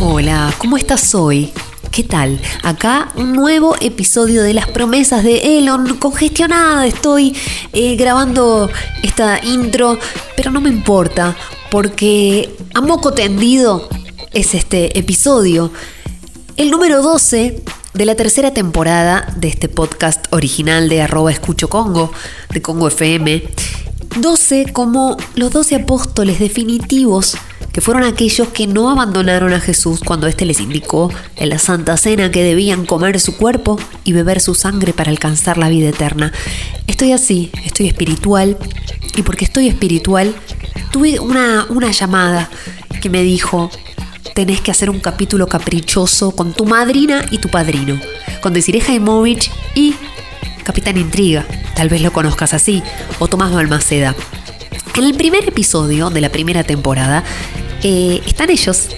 Hola, ¿cómo estás hoy? ¿Qué tal? Acá un nuevo episodio de las promesas de Elon. Congestionada estoy eh, grabando esta intro, pero no me importa, porque a moco tendido es este episodio. El número 12 de la tercera temporada de este podcast original de arroba escucho Congo, de Congo FM. 12 como los 12 apóstoles definitivos que fueron aquellos que no abandonaron a Jesús cuando éste les indicó en la Santa Cena que debían comer su cuerpo y beber su sangre para alcanzar la vida eterna. Estoy así, estoy espiritual, y porque estoy espiritual, tuve una, una llamada que me dijo, tenés que hacer un capítulo caprichoso con tu madrina y tu padrino, con Desiree Jaimovich y Capitán Intriga, tal vez lo conozcas así, o Tomás Balmaceda. En el primer episodio de la primera temporada eh, están ellos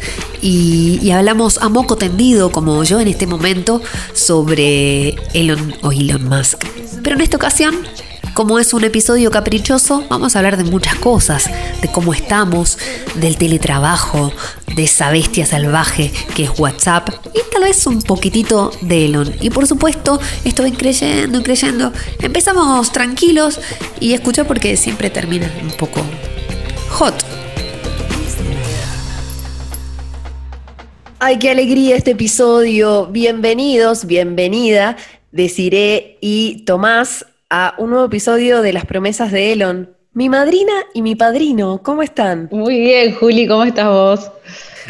y, y hablamos a moco tendido, como yo en este momento, sobre Elon o Elon Musk. Pero en esta ocasión como es un episodio caprichoso, vamos a hablar de muchas cosas, de cómo estamos, del teletrabajo, de esa bestia salvaje que es WhatsApp y tal vez un poquitito de Elon. Y por supuesto, estoy creyendo y creyendo. Empezamos tranquilos y escucha porque siempre termina un poco hot. Ay, qué alegría este episodio. Bienvenidos, bienvenida. Desiré y Tomás a un nuevo episodio de Las promesas de Elon. Mi madrina y mi padrino, ¿cómo están? Muy bien, Juli, ¿cómo estás vos?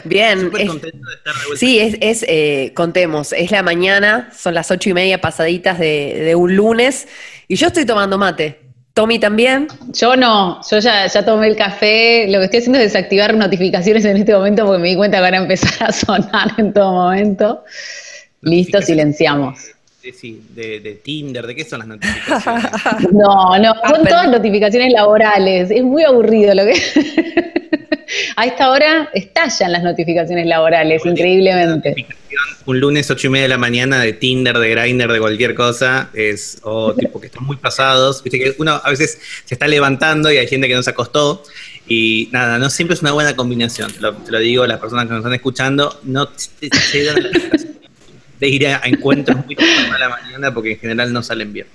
Bien. Súper es- contento de estar de vuelta. sí, es, es, eh, contemos, es la mañana, son las ocho y media pasaditas de, de un lunes y yo estoy tomando mate. Tommy también. Yo no, yo ya, ya tomé el café, lo que estoy haciendo es desactivar notificaciones en este momento porque me di cuenta que van a empezar a sonar en todo momento. Listo, silenciamos. Sí, sí, de, de Tinder, ¿de qué son las notificaciones? No, no, son Apple. todas notificaciones laborales, es muy aburrido lo que... A esta hora estallan las notificaciones laborales, increíblemente. Un lunes ocho y media de la mañana de Tinder, de Grindr, de cualquier cosa, es, o tipo que están muy pasados. Viste que uno a veces se está levantando y hay gente que no se acostó. Y nada, no siempre es una buena combinación. Lo- te lo digo a las personas que nos están escuchando, no se dan la tentación de ir a, encuentros muy temprano a la mañana porque en general no salen bien.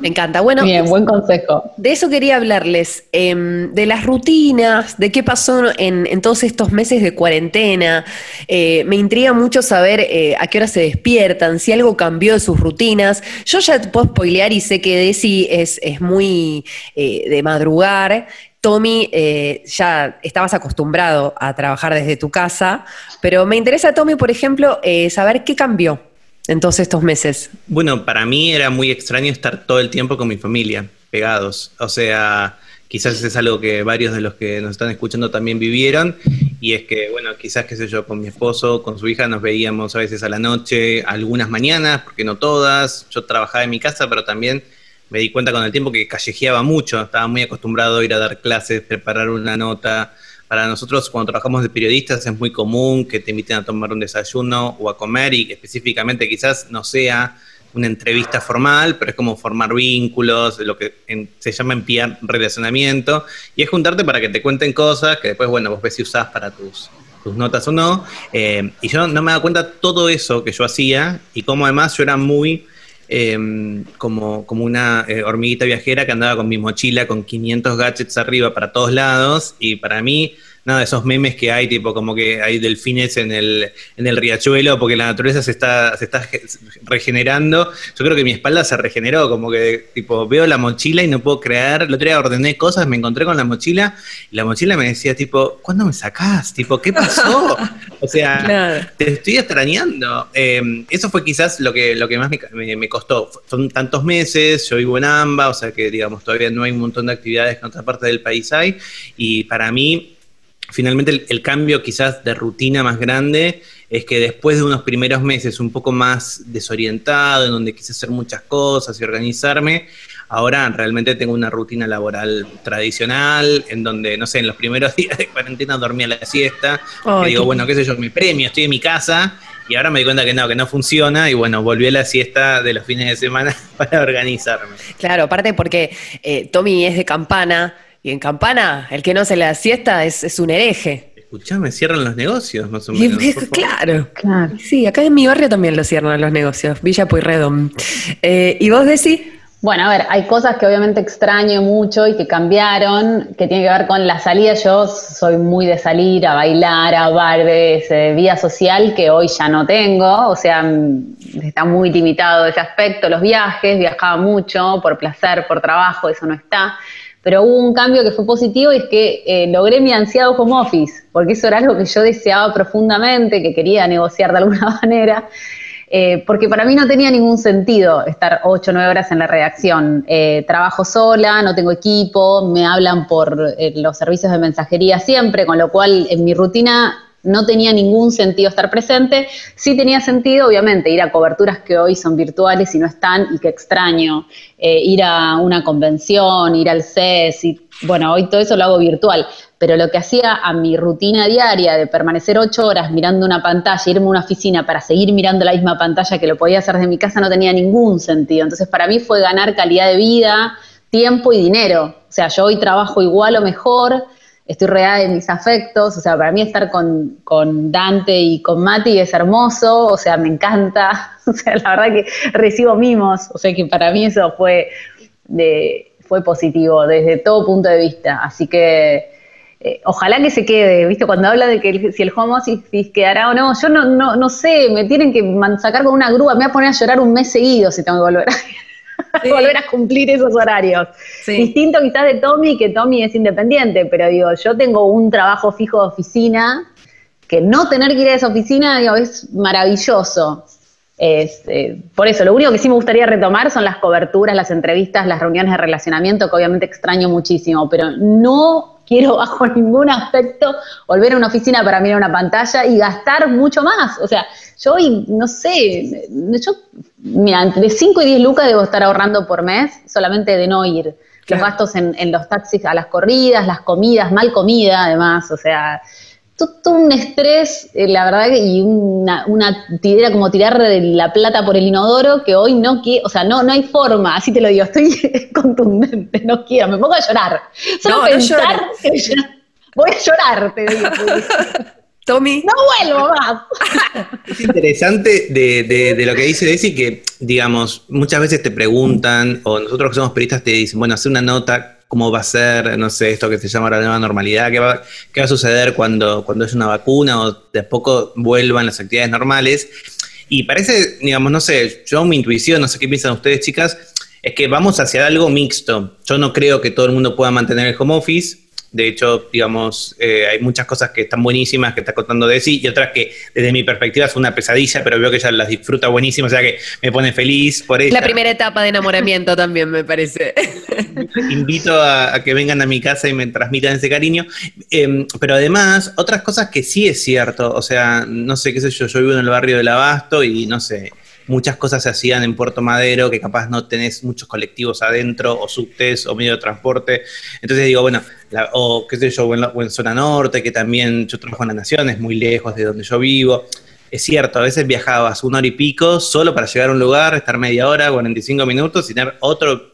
Me encanta. Bueno, Bien, buen consejo. de eso quería hablarles, em, de las rutinas, de qué pasó en, en todos estos meses de cuarentena. Eh, me intriga mucho saber eh, a qué hora se despiertan, si algo cambió de sus rutinas. Yo ya te puedo spoilear y sé que Desi es, es muy eh, de madrugar. Tommy, eh, ya estabas acostumbrado a trabajar desde tu casa, pero me interesa, Tommy, por ejemplo, eh, saber qué cambió en todos estos meses. Bueno, para mí era muy extraño estar todo el tiempo con mi familia, pegados. O sea, quizás es algo que varios de los que nos están escuchando también vivieron. Y es que, bueno, quizás, qué sé yo, con mi esposo, con su hija, nos veíamos a veces a la noche, algunas mañanas, porque no todas. Yo trabajaba en mi casa, pero también me di cuenta con el tiempo que callejeaba mucho. Estaba muy acostumbrado a ir a dar clases, preparar una nota. Para nosotros, cuando trabajamos de periodistas, es muy común que te inviten a tomar un desayuno o a comer y específicamente quizás no sea una entrevista formal, pero es como formar vínculos, lo que en- se llama enviar relacionamiento, y es juntarte para que te cuenten cosas que después, bueno, vos ves si usás para tus, tus notas o no. Eh, y yo no me daba cuenta todo eso que yo hacía y cómo además yo era muy eh, como, como una eh, hormiguita viajera que andaba con mi mochila con 500 gadgets arriba para todos lados y para mí nada, esos memes que hay, tipo como que hay delfines en el, en el riachuelo porque la naturaleza se está, se está ge- regenerando. Yo creo que mi espalda se regeneró, como que tipo veo la mochila y no puedo creer. El otro día ordené cosas, me encontré con la mochila y la mochila me decía tipo, ¿cuándo me sacás? Tipo, ¿qué pasó? O sea, Claro. te estoy extrañando. Eh, eso fue quizás lo que, lo que más me, me- me costó. Son tantos meses, yo vivo en AMBA, o sea que digamos, todavía no hay un montón de actividades que en otra parte del país hay. Y para mí, finalmente el, el cambio quizás de rutina más grande es que después de unos primeros meses un poco más desorientado, en donde quise hacer muchas cosas y organizarme, ahora realmente tengo una rutina laboral tradicional, en donde, no sé, en los primeros días de cuarentena dormía la siesta, que digo, qué- bueno, qué sé yo, mi premio, estoy en mi casa, y ahora me di cuenta que no, que no funciona, y bueno, volví a la siesta de los fines de semana para organizarme. Claro, aparte porque eh, Tommy es de campana y en campana el que no hace la siesta es, es un hereje. escuchame, cierran los negocios, más o menos. es- por favor. claro. Claro. Sí, acá en mi barrio también lo cierran los negocios, Villa Pueyrredón. Eh, ¿Y vos decís? Bueno, a ver, hay cosas que obviamente extraño mucho y que cambiaron, que tienen que ver con la salida. Yo soy muy de salir a bailar, a bares, eh, vida social, que hoy ya no tengo. O sea, mm, está muy limitado ese aspecto. Los viajes, viajaba mucho por placer, por trabajo, eso no está. Pero hubo un cambio que fue positivo y es que eh, logré mi ansiado home office, porque eso era algo que yo deseaba profundamente, que quería negociar de alguna manera. Eh, porque para mí no tenía ningún sentido estar 8 o 9 horas en la redacción. Eh, trabajo sola, no tengo equipo, me hablan por los servicios de mensajería siempre, con lo cual en mi rutina no tenía ningún sentido estar presente. Sí tenía sentido, obviamente, ir a coberturas que hoy son virtuales y no están y que extraño. Eh, ir a una convención, ir al CES, y, bueno, hoy todo eso lo hago virtual. Pero lo que hacía a mi rutina diaria de permanecer ocho horas mirando una pantalla, irme a una oficina para seguir mirando la misma pantalla que lo podía hacer desde mi casa, no tenía ningún sentido. Entonces, para mí fue ganar calidad de vida, tiempo y dinero. O sea, yo hoy trabajo igual o mejor, estoy rodeada de mis afectos, o sea, para mí estar con, con Dante y con Mati es hermoso, o sea, me encanta, o sea, la verdad que recibo mimos, o sea que para mí eso fue, de, fue positivo desde todo punto de vista, así que eh, ojalá que se quede, ¿viste? Cuando habla de que el- si el office quedará o no, yo no, no, no sé, me tienen que sacar con una grúa, me voy a poner a llorar un mes seguido si tengo que volver a, Sí. volver a cumplir esos horarios. Sí. Distinto quizás de Tommy, que Tommy es independiente, pero digo, yo tengo un trabajo fijo de oficina, que no tener que ir a esa oficina digo, es maravilloso. Es, eh, por eso, lo único que sí me gustaría retomar son las coberturas, las entrevistas, las reuniones de relacionamiento, que obviamente extraño muchísimo, pero no quiero bajo ningún aspecto volver a una oficina para mirar una pantalla y gastar mucho más. O sea, yo hoy, no sé, yo, mira, entre 5 y 10 lucas debo estar ahorrando por mes solamente de no ir. Claro. Los gastos en, en los taxis a las corridas, las comidas, mal comida además, o sea, todo, un estrés, eh, la verdad, que- y una, una tidera como tirar de la plata por el inodoro que hoy no quiero, o sea, no, no hay forma, así te lo digo, estoy contundente, no quiero, me pongo a llorar. Solo No, no pensar llores. que ya- voy a llorar, te digo. Tommy. No vuelvo más. Es interesante de, de- de lo que dice Desi que, digamos, muchas veces te preguntan, o nosotros que somos periodistas te dicen, bueno, hace una nota, cómo va a ser, no sé, esto que se llama la nueva normalidad, qué va, a suceder cuando, cuando haya una vacuna o de poco vuelvan las actividades normales. Y parece, digamos, no sé, yo mi intuición, no sé qué piensan ustedes, chicas, es que vamos hacia algo mixto. Yo no creo que todo el mundo pueda mantener el home office. De hecho, digamos, eh, hay muchas cosas que están buenísimas que está contando Desi y otras que desde mi perspectiva es una pesadilla, pero veo que ella las disfruta buenísimo, o sea que me pone feliz por ella. La primera etapa de enamoramiento también, me parece. Invito a, a que vengan a mi casa y me transmitan ese cariño. Eh, pero además, otras cosas que sí es cierto, o sea, no sé qué sé yo, yo vivo en el barrio del Abasto y no sé, muchas cosas se hacían en Puerto Madero que capaz no tenés muchos colectivos adentro o subtes o medio de transporte. Entonces digo, bueno, la- o qué sé yo, o en, o en zona norte, que también yo trabajo en la Nación, es muy lejos de donde yo vivo. Es cierto, a veces viajabas una hora y pico solo para llegar a un lugar, estar media hora, 45 minutos y tener otro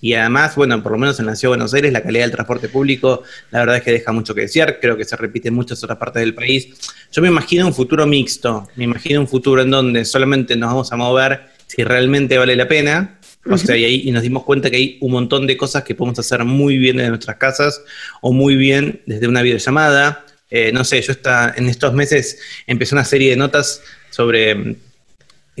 y además, bueno, por lo menos en la ciudad de Buenos Aires, la calidad del transporte público, la verdad es que deja mucho que desear. Creo que se repite en muchas otras partes del país. Yo me imagino un futuro mixto. Me imagino un futuro en donde solamente nos vamos a mover si realmente vale la pena. O sea, y ahí nos dimos cuenta que hay un montón de cosas que podemos hacer muy bien desde nuestras casas o muy bien desde una videollamada. Eh, no sé, yo está, en estos meses empecé una serie de notas sobre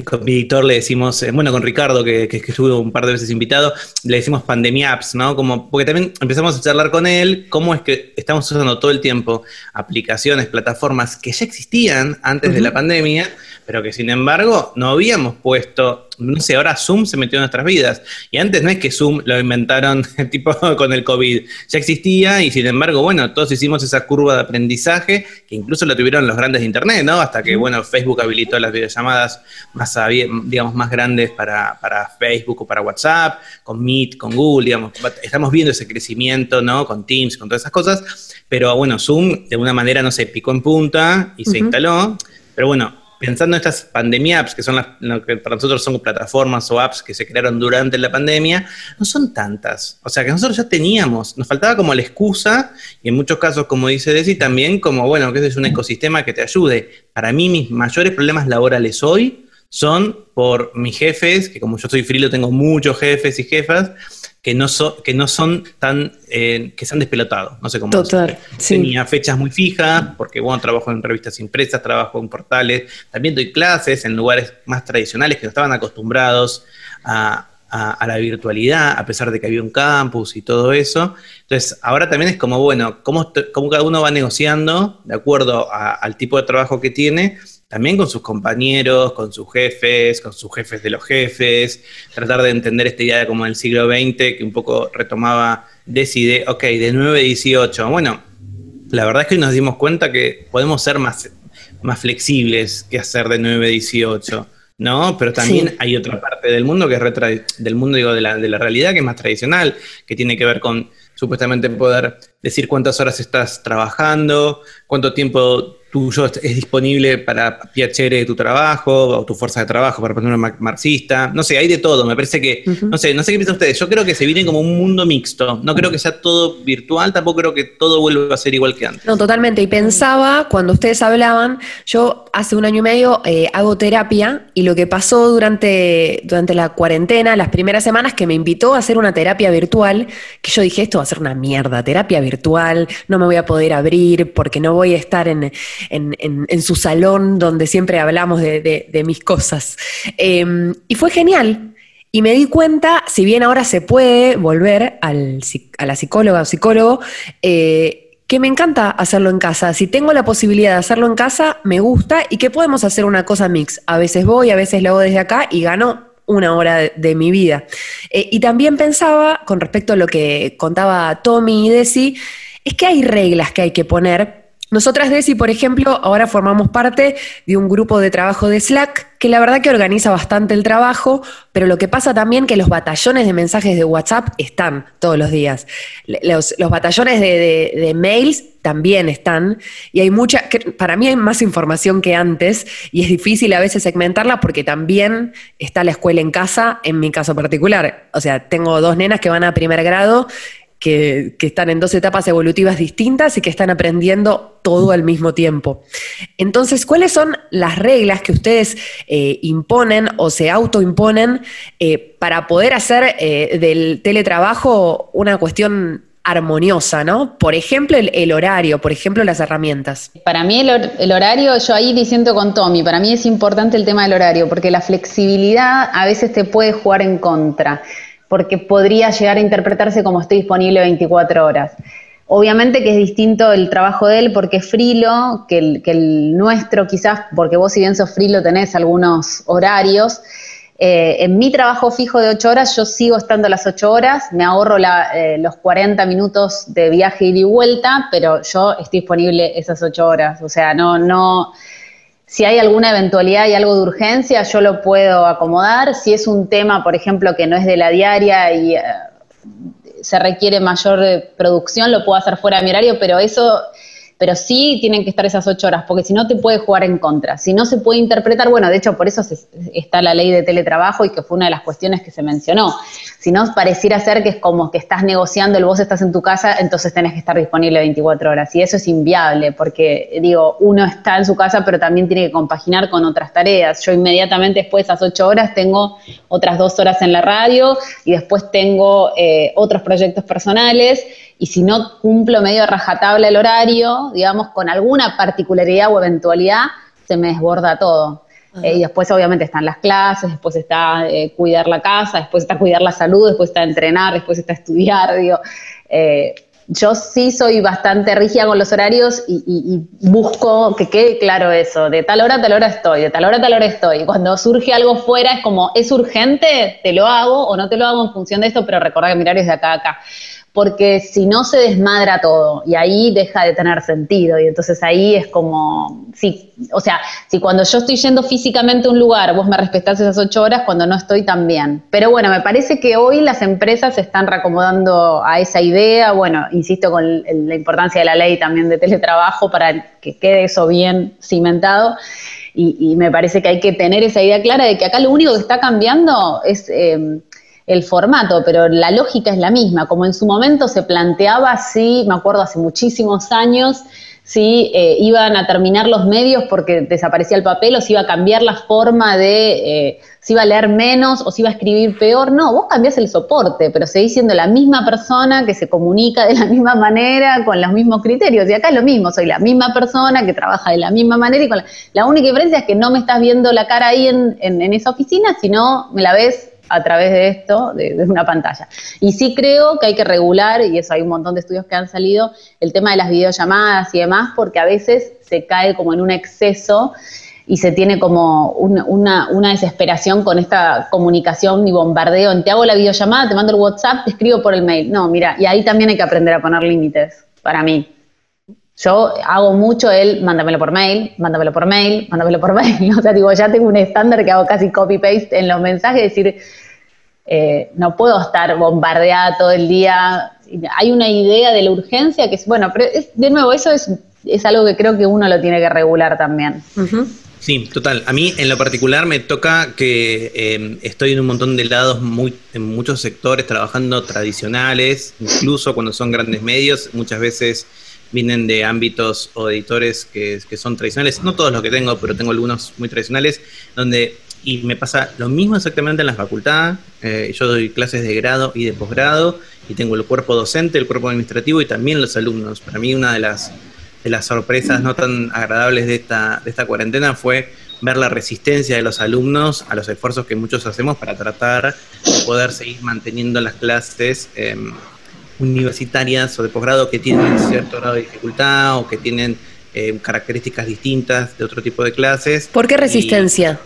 con mi editor le decimos, eh, bueno, con Ricardo, que, que, que estuvo un par de veces invitado, le decimos pandemia apps, ¿no? Como, porque también empezamos a charlar con él, cómo es que estamos usando todo el tiempo aplicaciones, plataformas que ya existían antes de la pandemia, pero que sin embargo no habíamos puesto, no sé, ahora Zoom se metió en nuestras vidas. Y antes no es que Zoom lo inventaron tipo con el COVID, ya existía y sin embargo, bueno, todos hicimos esa curva de aprendizaje que incluso la tuvieron los grandes de Internet, ¿no? Hasta que, bueno, Facebook habilitó las videollamadas más, digamos, más grandes para, para Facebook o para WhatsApp, con Meet, con Google, digamos. Estamos viendo ese crecimiento, ¿no? Con Teams, con todas esas cosas. Pero bueno, Zoom de alguna manera, no sé, picó en punta y se instaló. Pero bueno, pensando en estas pandemia apps, que son las que para nosotros son plataformas o apps que se crearon durante la pandemia, no son tantas. O sea, que nosotros ya teníamos, nos faltaba como la excusa, y en muchos casos, como dice Desi, también como, bueno, que es un ecosistema que te ayude. Para mí, mis mayores problemas laborales hoy son por mis jefes, que como yo soy frilo, tengo muchos jefes y jefas, que no, son que no son tan, eh, que se han despelotado, no sé cómo. Total, sí. Tenía fechas muy fijas, porque bueno, trabajo en revistas impresas, trabajo en portales, también doy clases en lugares más tradicionales que no estaban acostumbrados a, a- la virtualidad, a pesar de que había un campus y todo eso. Entonces, ahora también es como, bueno, cómo, cómo cada uno va negociando de acuerdo a- al tipo de trabajo que tiene, también con sus compañeros, con sus jefes, con sus jefes de los jefes, tratar de entender esta idea como del siglo XX, que un poco retomaba Decide, ok, de 9 a 18. Bueno, la verdad es que nos dimos cuenta que podemos ser más, más flexibles que hacer de 9 a 18, ¿no? Pero también Sí. hay otra parte del mundo que es retra- del mundo, digo, de la, de la realidad que es más tradicional, que tiene que ver con supuestamente poder decir cuántas horas estás trabajando, cuánto tiempo tuyo es disponible para piacere de tu trabajo o tu fuerza de trabajo, para poner una marxista. No sé, hay de todo. Me parece que, no sé, no sé qué piensan ustedes. Yo creo que se viene como un mundo mixto. No creo que sea todo virtual, tampoco creo que todo vuelva a ser igual que antes. No, totalmente. Y pensaba, cuando ustedes hablaban, yo hace un año y medio eh, hago terapia y lo que pasó durante, durante la cuarentena, las primeras semanas, que me invitó a hacer una terapia virtual, que yo dije, esto va a ser una mierda, terapia virtual, no me voy a poder abrir porque no voy a estar en, en- su salón donde siempre hablamos de, mis cosas. Eh, y fue genial. Y me di cuenta, si bien ahora se puede volver al, a la psicóloga o psicólogo, eh, que me encanta hacerlo en casa. Si tengo la posibilidad de hacerlo en casa, me gusta y que podemos hacer una cosa mix. A veces voy, a veces lo hago desde acá y gano una hora de, de mi vida. Eh, y también pensaba, con respecto a lo que contaba Tommy y Desi, es que hay reglas que hay que poner nosotras, Desi, por ejemplo, ahora formamos parte de un grupo de trabajo de Slack que la verdad que organiza bastante el trabajo, pero lo que pasa también que los batallones de mensajes de WhatsApp están todos los días. Los, batallones de, mails también están y hay mucha, para mí hay más información que antes y es difícil a veces segmentarla porque también está la escuela en casa, en mi caso particular. O sea, tengo dos nenas que van a primer grado que, que están en dos etapas evolutivas distintas y que están aprendiendo todo al mismo tiempo. Entonces, ¿cuáles son las reglas que ustedes eh, imponen o se autoimponen eh, para poder hacer eh, del teletrabajo una cuestión armoniosa, ¿no? Por ejemplo, el, horario, por ejemplo, las herramientas. Para mí el, el horario, yo ahí diciendo con Tommy, para mí es importante el tema del horario, porque la flexibilidad a veces te puede jugar en contra, porque podría llegar a interpretarse como estoy disponible 24 horas. Obviamente que es distinto el trabajo de él porque es frilo, que el, nuestro quizás, porque vos si bien sos frilo tenés algunos horarios. Eh, en mi trabajo fijo de 8 horas, yo sigo estando las 8 horas, me ahorro eh, los 40 minutos de viaje ida y vuelta, pero yo estoy disponible esas 8 horas. O sea, no, no, si hay alguna eventualidad y algo de urgencia, yo lo puedo acomodar. Si es un tema, por ejemplo, que no es de la diaria y eh, se requiere mayor eh, producción, lo puedo hacer fuera de mi horario, pero eso, pero sí tienen que estar esas ocho horas, porque si no te puede jugar en contra. Si no se puede interpretar, bueno, de hecho por eso se- está la ley de teletrabajo y que fue una de las cuestiones que se mencionó. Si no, pareciera ser que es como que estás negociando, el vos estás en tu casa, entonces tenés que estar disponible 24 horas. Y eso es inviable, porque digo, uno está en su casa, pero también tiene que compaginar con otras tareas. Yo inmediatamente después de esas ocho horas tengo otras dos horas en la radio y después tengo eh, otros proyectos personales. Y si no cumplo medio rajatabla el horario, digamos, con alguna particularidad o eventualidad, se me desborda todo. Eh, y después obviamente están las clases, después está eh, cuidar la casa, después está cuidar la salud, después está entrenar, después está estudiar, digo. Eh, yo sí soy bastante rígida con los horarios y, y- y busco que quede claro eso, de tal hora a tal hora estoy, de tal hora a tal hora estoy. Cuando surge algo fuera es como, ¿es urgente? Te lo hago o no te lo hago en función de esto, pero recuerda que mi horario es de acá a acá porque si no se desmadra todo y ahí deja de tener sentido y entonces ahí es como, sí, o sea, si cuando yo estoy yendo físicamente a un lugar vos me respetás esas ocho horas, cuando no estoy también. Pero bueno, me parece que hoy las empresas se están reacomodando a esa idea, bueno, insisto con la importancia de la ley también de teletrabajo para que quede eso bien cimentado. Y, me parece que hay que tener esa idea clara de que acá lo único que está cambiando es em, el formato, pero la lógica es la misma. Como en su momento se planteaba así, me acuerdo hace muchísimos años, si eh, iban a terminar los medios porque desaparecía el papel o si iba a cambiar la forma de, eh, si iba a leer menos o si iba a escribir peor. No, vos cambiás el soporte, pero seguís siendo la misma persona que se comunica de la misma manera, con los mismos criterios. Y acá es lo mismo, soy la misma persona que trabaja de la misma manera y con la, única diferencia es que no me estás viendo la cara ahí en, en esa oficina, sino me la ves a través de esto, de, una pantalla. Y sí creo que hay que regular, y eso hay un montón de estudios que han salido, el tema de las videollamadas y demás, porque a veces se cae como en un exceso y se tiene como una, desesperación con esta comunicación y bombardeo. te hago la videollamada, te mando el WhatsApp, te escribo por el mail. No, mira, y ahí también hay que aprender a poner límites, para mí. Yo hago mucho el mándamelo por mail, mándamelo por mail, mándamelo por mail. O sea, digo, ya tengo un estándar que hago casi copy-paste en los mensajes, decir, eh, no puedo estar bombardeada todo el día. Hay una idea de la urgencia que es, bueno, pero de nuevo, eso es, es algo que creo que uno lo tiene que regular también. Sí, total. A mí en lo particular me toca que eh, estoy en un montón de lados, muy, en muchos sectores trabajando tradicionales, incluso cuando son grandes medios, muchas veces vienen de ámbitos o editores que, son tradicionales, no todos los que tengo, pero tengo algunos muy tradicionales, donde, y me pasa lo mismo exactamente en la facultad, eh, yo doy clases de grado y de posgrado, y tengo el cuerpo docente, el cuerpo administrativo y también los alumnos. Para mí una de las, de las sorpresas no tan agradables de esta, de esta cuarentena fue ver la resistencia de los alumnos a los esfuerzos que muchos hacemos para tratar de poder seguir manteniendo las clases. Eh, universitarias o de posgrado que tienen cierto grado de dificultad o que tienen eh, características distintas de otro tipo de clases. ¿Por qué resistencia?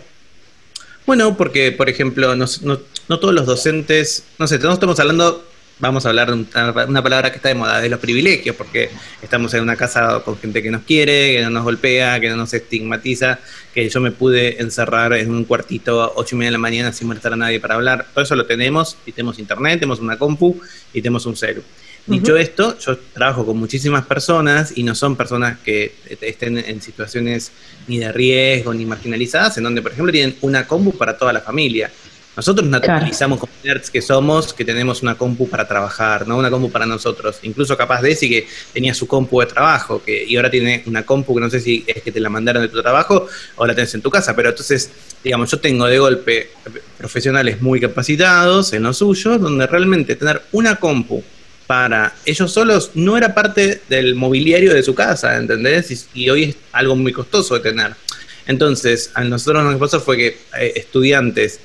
bueno, porque, por ejemplo, no, no, todos los docentes, no sé, no estamos hablando vamos a hablar de una palabra que está de moda, de los privilegios, porque estamos en una casa con gente que nos quiere, que no nos golpea, que no nos estigmatiza, que yo me pude encerrar en un cuartito a ocho y media de la mañana sin molestar a nadie para hablar. Todo eso lo tenemos, y tenemos internet, tenemos una compu y tenemos un celu. Dicho esto, yo trabajo con muchísimas personas y no son personas que estén en situaciones ni de riesgo ni marginalizadas, en donde, por ejemplo, tienen una compu para toda la familia. Nosotros naturalizamos como nerds que somos que tenemos una compu para trabajar, no una compu para nosotros. Incluso capaz de decir que tenía su compu de trabajo que, y ahora tiene una compu que no sé si es que te la mandaron de tu trabajo o la tenés en tu casa. Pero entonces, digamos, yo tengo de golpe profesionales muy capacitados en lo suyo, donde realmente tener una compu para ellos solos no era parte del mobiliario de su casa, ¿entendés? Y, hoy es algo muy costoso de tener. Entonces, a nosotros lo que pasó fue que eh, estudiantes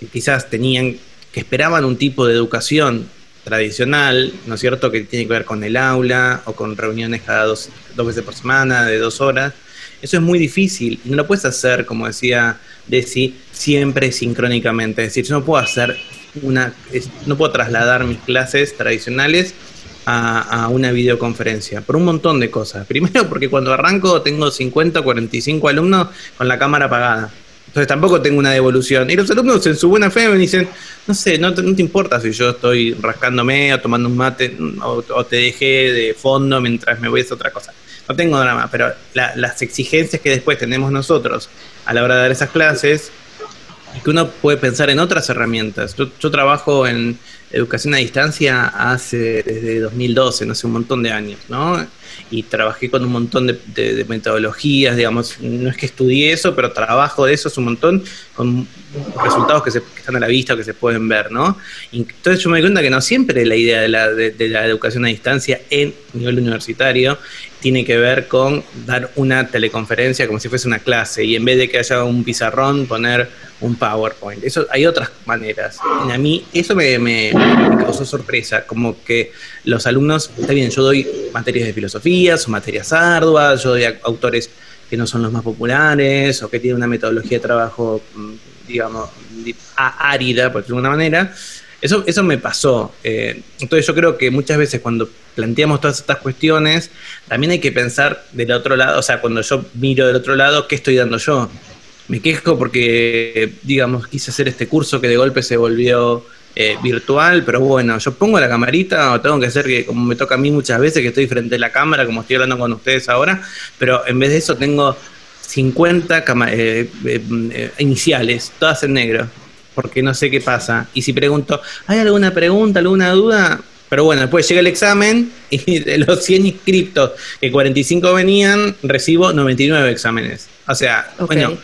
que quizás tenían, que esperaban un tipo de educación tradicional, ¿no es cierto?, que tiene que ver con el aula o con reuniones cada dos, dos veces por semana, de dos horas. Eso es muy difícil y no lo puedes hacer, como decía Desi, siempre sincrónicamente. Es decir, yo no puedo hacer una, no puedo trasladar mis clases tradicionales a, a, una videoconferencia, por un montón de cosas. Primero porque cuando arranco tengo 50 o 45 alumnos con la cámara apagada. Entonces tampoco tengo una devolución. Y los alumnos en su buena fe me dicen, no sé, no te, importa si yo estoy rascándome o tomando un mate o, te dejé de fondo mientras me voy a hacer otra cosa. No tengo drama, pero las exigencias que después tenemos nosotros a la hora de dar esas clases, y que uno puede pensar en otras herramientas. Yo trabajo en educación a distancia hace desde 2012, no hace un montón de años, ¿no? y trabajé con un montón de, metodologías, digamos, no es que estudié eso, pero trabajo de eso es un montón, con resultados que, se, están a la vista o que se pueden ver, ¿no? Entonces yo me doy cuenta que no siempre la idea de la educación a distancia en nivel universitario tiene que ver con dar una teleconferencia como si fuese una clase y en vez de que haya un pizarrón poner un PowerPoint. Eso hay otras maneras. Y a mí eso me, me, causó sorpresa, como que los alumnos, está bien, yo doy materias de filosofía, son materias arduas, yo doy autores que no son los más populares o que tienen una metodología de trabajo, mm, digamos, árida, por decirlo de alguna manera. Eso, eso me pasó. Eh, entonces yo creo que muchas veces cuando planteamos todas estas cuestiones, también hay que pensar del otro lado, o sea, cuando yo miro del otro lado, ¿qué estoy dando yo? Me quejo porque, digamos, quise hacer este curso que de golpe se volvió eh, virtual, pero bueno, yo pongo la camarita o tengo que hacer que, como me toca a mí muchas veces, que estoy frente a la cámara, como estoy hablando con ustedes ahora, pero en vez de eso tengo 50 cama- eh, eh, eh, iniciales, todas en negro, porque no sé qué pasa. Y si pregunto, ¿hay alguna pregunta, alguna duda? Pero bueno, después llega el examen y de los 100 inscriptos, que 45 venían, recibo 99 exámenes. O sea, bueno,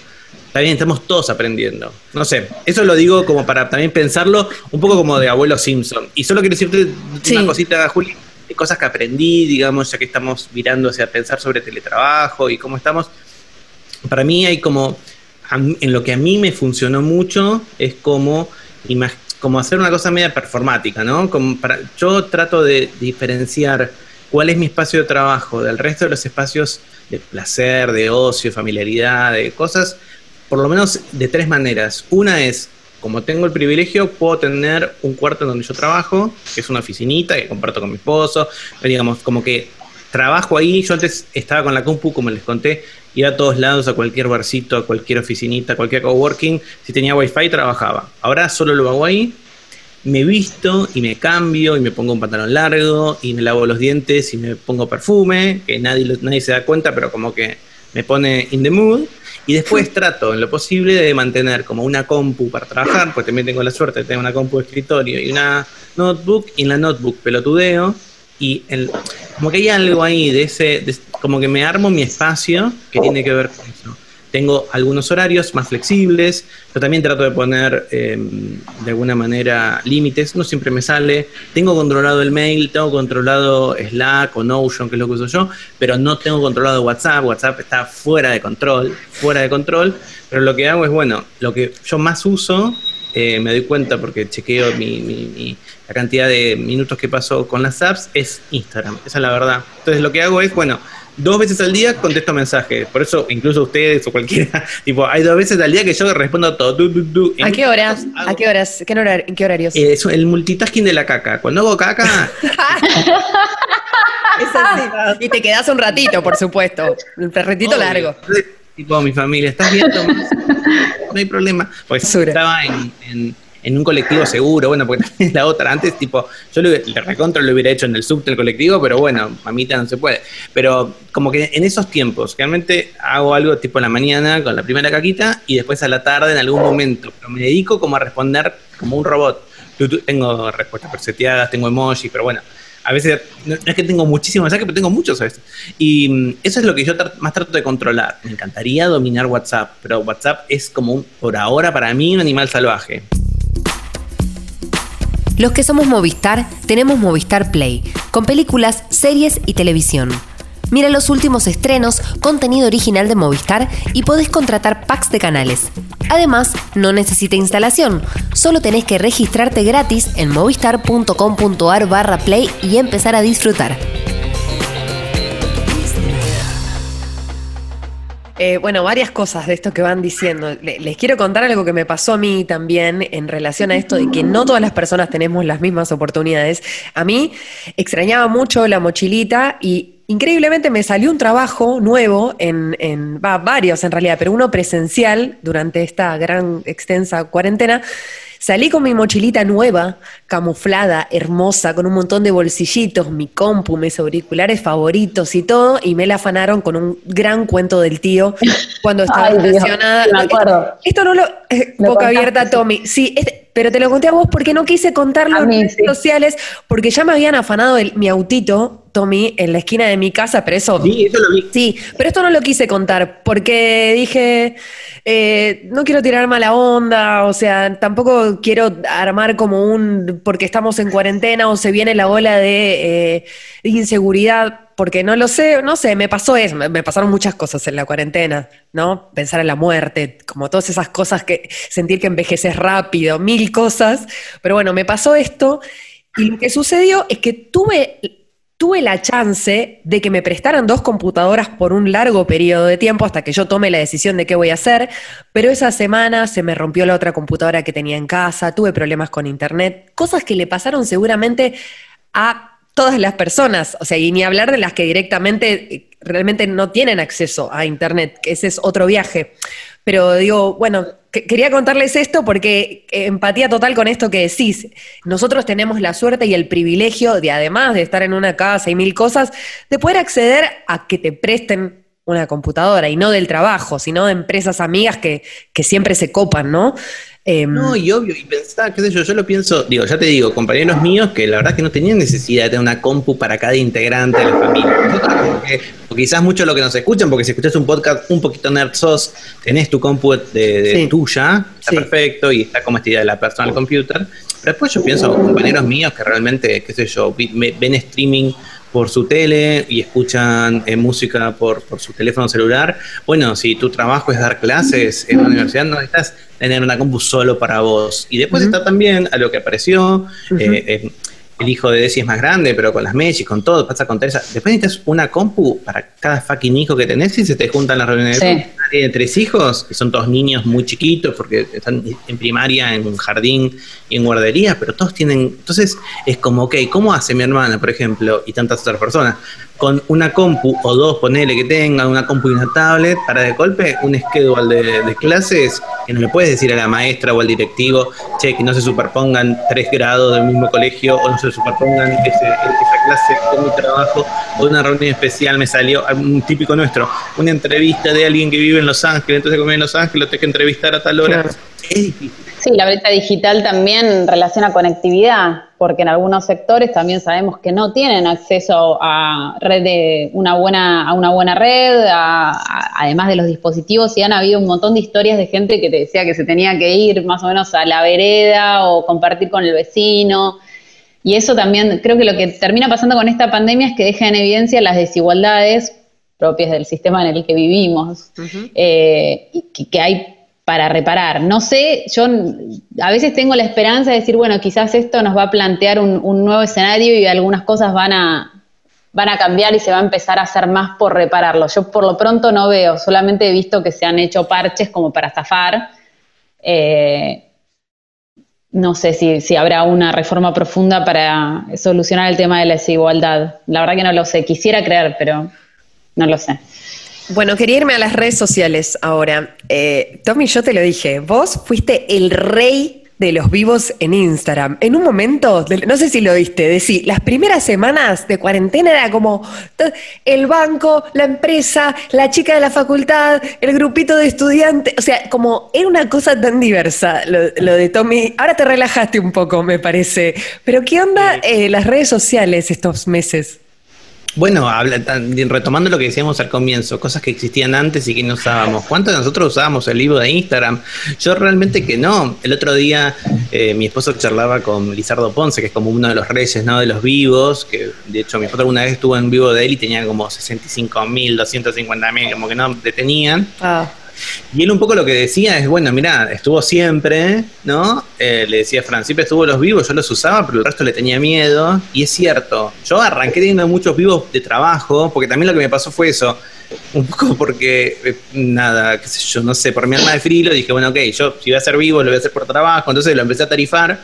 está bien, estamos todos aprendiendo. No sé, eso lo digo como para también pensarlo un poco como de abuelo Simpson. Y solo quiero decirte Sí. una cosita, Juli, de cosas que aprendí, digamos, ya que estamos mirando hacia pensar sobre teletrabajo y cómo estamos. Para mí hay como, en lo que a mí me funcionó mucho, es como, como hacer una cosa media performática, ¿no? Como para, yo trato de diferenciar cuál es mi espacio de trabajo del resto de los espacios de placer, de ocio, familiaridad, de cosas, por lo menos de tres maneras. Una es, como tengo el privilegio, puedo tener un cuarto en donde yo trabajo, que es una oficinita que comparto con mi esposo, digamos, como que trabajo ahí, yo antes estaba con la compu, como les conté, iba a todos lados, a cualquier barcito, a cualquier oficinita, a cualquier coworking, si tenía wifi trabajaba. Ahora solo lo hago ahí, me visto y me cambio y me pongo un pantalón largo y me lavo los dientes y me pongo perfume, que nadie, nadie se da cuenta, pero como que me pone in the mood. Y después trato en lo posible de mantener como una compu para trabajar, pues también tengo la suerte de tener una compu de escritorio y una notebook, y en la notebook pelotudeo, y el- como que hay algo ahí de ese, de- como que me armo mi espacio que tiene que ver con eso. Tengo algunos horarios más flexibles, pero también trato de poner eh, de alguna manera límites, no siempre me sale. Tengo controlado el mail, tengo controlado Slack o Notion, que es lo que uso yo, pero no tengo controlado WhatsApp. WhatsApp está fuera de control, fuera de control. Pero lo que hago es, bueno, lo que yo más uso, eh, me doy cuenta porque chequeo mi, mi- mi- la cantidad de minutos que paso con las apps, es Instagram. Esa es la verdad. Entonces lo que hago es, bueno, dos veces al día contesto mensajes. Por eso, incluso ustedes o cualquiera, tipo, hay dos veces al día que yo respondo a todo. Du, du, du. ¿A qué horas? ¿A qué horas? ¿Qué horar- ¿En qué horarios? Eh, eso, el multitasking de la caca. Cuando hago caca, Es así. Y te quedas un ratito, por supuesto. Un ratito Obvio. largo. Tipo, mi familia, ¿estás Tomás? No hay problema. Pues Basura. estaba en, en- en un colectivo seguro, bueno, porque es la otra. Antes, tipo, yo le, le recontra lo hubiera hecho en el subte del colectivo, pero bueno, mamita no se puede. Pero como que en esos tiempos, realmente hago algo tipo en la mañana con la primera caquita y después a la tarde en algún momento. Pero me dedico como a responder como un robot. Tengo respuestas preseteadas, tengo emoji, pero bueno. A veces, no, es que tengo muchísimos mensajes, pero tengo muchos a veces. Y mm, eso es lo que yo más trato de controlar. Me encantaría dominar WhatsApp, pero WhatsApp es como, un, por ahora, para mí, un animal salvaje. Los que somos Movistar tenemos Movistar Play, con películas, series y televisión. Mira los últimos estrenos, contenido original de Movistar y podés contratar packs de canales. Además, no necesita instalación, solo tenés que registrarte gratis en movistar.com.ar barra play y empezar a disfrutar. Eh, bueno, varias cosas de esto que van diciendo. Le- les quiero contar algo que me pasó a mí también en relación a esto de que no todas las personas tenemos las mismas oportunidades. A mí extrañaba mucho la mochilita y increíblemente me salió un trabajo nuevo en, en va, varios en realidad, pero uno presencial durante esta gran extensa cuarentena. Salí con mi mochilita nueva, camuflada, hermosa, con un montón de bolsillitos, mi compu, mis auriculares favoritos y todo, y me la afanaron con un gran cuento del tío cuando estaba Ay, Dios, estacionada. me acuerdo. Esto no lo. eh, boca contaste, abierta. Tommy. Sí, este- pero te lo conté a vos porque no quise contarlo A en mí, redes sí. sociales, porque ya me habían afanado el- mi autito, Tommy, en la esquina de mi casa, pero eso. Sí, eso lo vi. Sí, pero esto no lo quise contar porque dije, eh, no quiero tirar mala onda, o sea, tampoco quiero armar como un, porque estamos en cuarentena o se viene la ola de, eh, inseguridad, porque no lo sé, no sé, me pasó eso, me, me pasaron muchas cosas en la cuarentena, ¿no? Pensar en la muerte, como todas esas cosas que sentir que envejeces rápido, mil cosas, pero bueno, me pasó esto y lo que sucedió es que tuve tuve la chance de que me prestaran dos computadoras por un largo periodo de tiempo hasta que yo tome la decisión de qué voy a hacer, pero esa semana se me rompió la otra computadora que tenía en casa, tuve problemas con internet, cosas que le pasaron seguramente a todas las personas, o sea, y ni hablar de las que directamente realmente no tienen acceso a internet, que ese es otro viaje. Pero digo, bueno, que- quería contarles esto porque eh, empatía total con esto que decís. Nosotros tenemos la suerte y el privilegio de, además de estar en una casa y mil cosas, de poder acceder a que te presten una computadora y no del trabajo, sino de empresas amigas que, que siempre se copan, ¿no? Em, No, y obvio, y pensaba, qué sé yo, yo lo pienso, digo, ya te digo, compañeros míos que la verdad es que no tenían necesidad de tener una compu para cada integrante de la familia. Nosotros como que- o quizás mucho lo que nos escuchan, porque si escuchas un podcast un poquito nerd sos, tenés tu compu de, de Sí. tuya, está Sí. perfecto, y está como esta idea de la personal computer. Pero después yo pienso, compañeros míos que realmente, qué sé yo, ven streaming por su tele y escuchan eh, música por, por su teléfono celular. Bueno, si tu trabajo es dar clases en una universidad, no necesitas tener una compu solo para vos. Y después está también a lo que apareció. eh, eh, el hijo de Desi es más grande, pero con las Messi, con todo, pasa con Teresa. Después necesitas una compu para cada fucking hijo que tenés y se te juntan las reuniones. Sí. de Tiene tres hijos, que son todos niños muy chiquitos, porque están en primaria, en jardín y en guardería, pero todos tienen. Entonces, es como, ok, ¿cómo hace mi hermana, por ejemplo, y tantas otras personas? Con una compu o dos, ponele que tengan, una compu y una tablet, para de golpe un schedule de, de clases que no le puedes decir a la maestra o al directivo, che, que no se superpongan tres grados del mismo colegio o no se superpongan ese- esa clase con mi trabajo o una reunión especial me salió un típico nuestro, una entrevista de alguien que vive en Los Ángeles, entonces como en Los Ángeles lo tengo que entrevistar a tal hora. Claro. Es difícil. Sí, la brecha digital también relaciona conectividad, porque en algunos sectores también sabemos que no tienen acceso a red de una buena, a una buena red, a- a- además de los dispositivos, y han habido un montón de historias de gente que te decía que se tenía que ir más o menos a la vereda o compartir con el vecino. Y eso también, creo que lo que termina pasando con esta pandemia es que deja en evidencia las desigualdades propias del sistema en el que vivimos eh, que, que hay para reparar. No sé, yo a veces tengo la esperanza de decir, bueno, quizás esto nos va a plantear un, un nuevo escenario y algunas cosas van a, van a cambiar y se va a empezar a hacer más por repararlo. Yo por lo pronto no veo, solamente he visto que se han hecho parches como para zafar. Eh, no sé si, si habrá una reforma profunda para solucionar el tema de la desigualdad. La verdad que no lo sé. Quisiera creer, pero no lo sé. Bueno, quería irme a las redes sociales ahora. Eh, Tommy, yo te lo dije, vos fuiste el rey de los vivos en Instagram. En un momento, no sé si lo viste, decir, las primeras semanas de cuarentena era como el banco, la empresa, la chica de la facultad, el grupito de estudiantes, o sea, como era una cosa tan diversa lo, lo de Tommy. Ahora te relajaste un poco, me parece. Pero ¿qué onda eh, las redes sociales estos meses? Bueno, retomando lo que decíamos al comienzo, cosas que existían antes y que no usábamos. ¿Cuántos de nosotros usábamos el vivo de Instagram? Yo realmente que no. El otro día eh, mi esposo charlaba con Lizardo Ponce, que es como uno de los reyes ¿no? de los vivos, que de hecho mi esposo alguna vez estuvo en vivo de él y tenía como 65 mil, 250 mil, como que no detenían. Ah, Y él un poco lo que decía es, bueno, mira, estuvo siempre, ¿no? Eh, le decía Fran, siempre estuvo los vivos, yo los usaba, pero el resto le tenía miedo. Y es cierto, yo arranqué teniendo muchos vivos de trabajo, porque también lo que me pasó fue eso. Un poco porque, eh, nada, qué sé yo, no sé, por mi alma de frilo dije, bueno, ok, yo si voy a hacer vivo, lo voy a hacer por trabajo, entonces lo empecé a tarifar.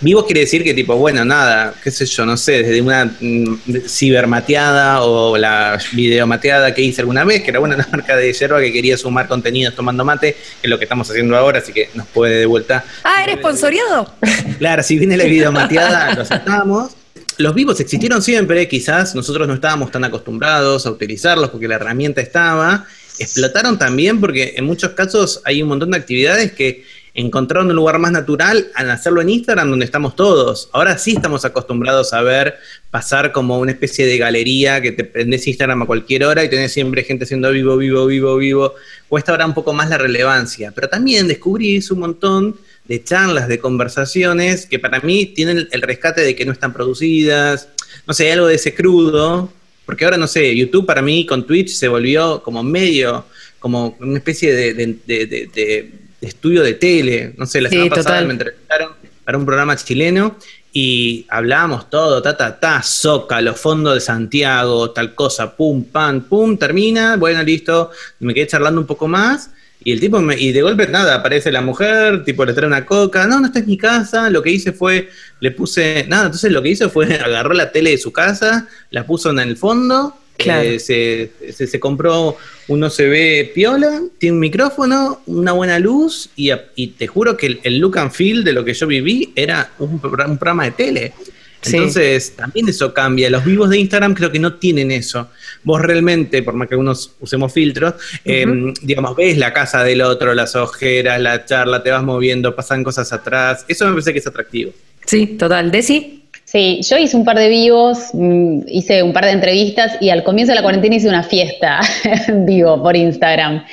Vivo quiere decir que tipo, bueno, nada, qué sé yo, no sé, desde una mm, cibermateada o la videomateada que hice alguna vez, que era una marca de yerba que quería sumar contenidos tomando mate, que es lo que estamos haciendo ahora, así que nos puede de vuelta. ah ¿eres sponsoriado? Claro, si viene la videomateada, lo aceptamos. Los vivos existieron siempre, quizás nosotros no estábamos tan acostumbrados a utilizarlos porque la herramienta estaba. Explotaron también porque en muchos casos hay un montón de actividades que encontraron un lugar más natural al hacerlo en Instagram donde estamos todos. Ahora sí estamos acostumbrados a ver pasar como una especie de galería que te prendes Instagram a cualquier hora y tenés siempre gente haciendo vivo, vivo, vivo, vivo. Cuesta ahora un poco más la relevancia. Pero también descubrís un montón de charlas, de conversaciones que para mí tienen el rescate de que no están producidas. No sé, algo de ese crudo. Porque ahora, no sé, YouTube para mí con Twitch se volvió como medio, como una especie de- de- de estudio de tele. No sé, la Sí, semana pasada me entrevistaron para un programa chileno y hablábamos todo, ta, ta, ta, Zócalo, Fondo de Santiago, tal cosa, pum, pam, pum, termina, bueno, listo, me quedé charlando un poco más. Y el tipo, me- y de golpe nada, aparece la mujer, tipo le trae una coca, no, no esta es mi casa, lo que hice fue, le puse, nada, entonces lo que hizo fue, agarró la tele de su casa, la puso en el fondo, Claro. eh, se, se, se compró un OCB piola, tiene un micrófono, una buena luz, y, te juro que el, el look and feel de lo que yo viví era un, programa- un programa de tele. Sí. Entonces, también eso cambia. Los vivos de Instagram creo que no tienen eso. Vos realmente, por más que algunos usemos filtros, eh, digamos, ves la casa del otro, las ojeras, la charla, te vas moviendo, pasan cosas atrás. Eso me parece que es atractivo. Sí, total. Desi, Sí, yo hice un par de vivos, mm, hice un par de entrevistas y al comienzo de la cuarentena hice una fiesta vivo por Instagram.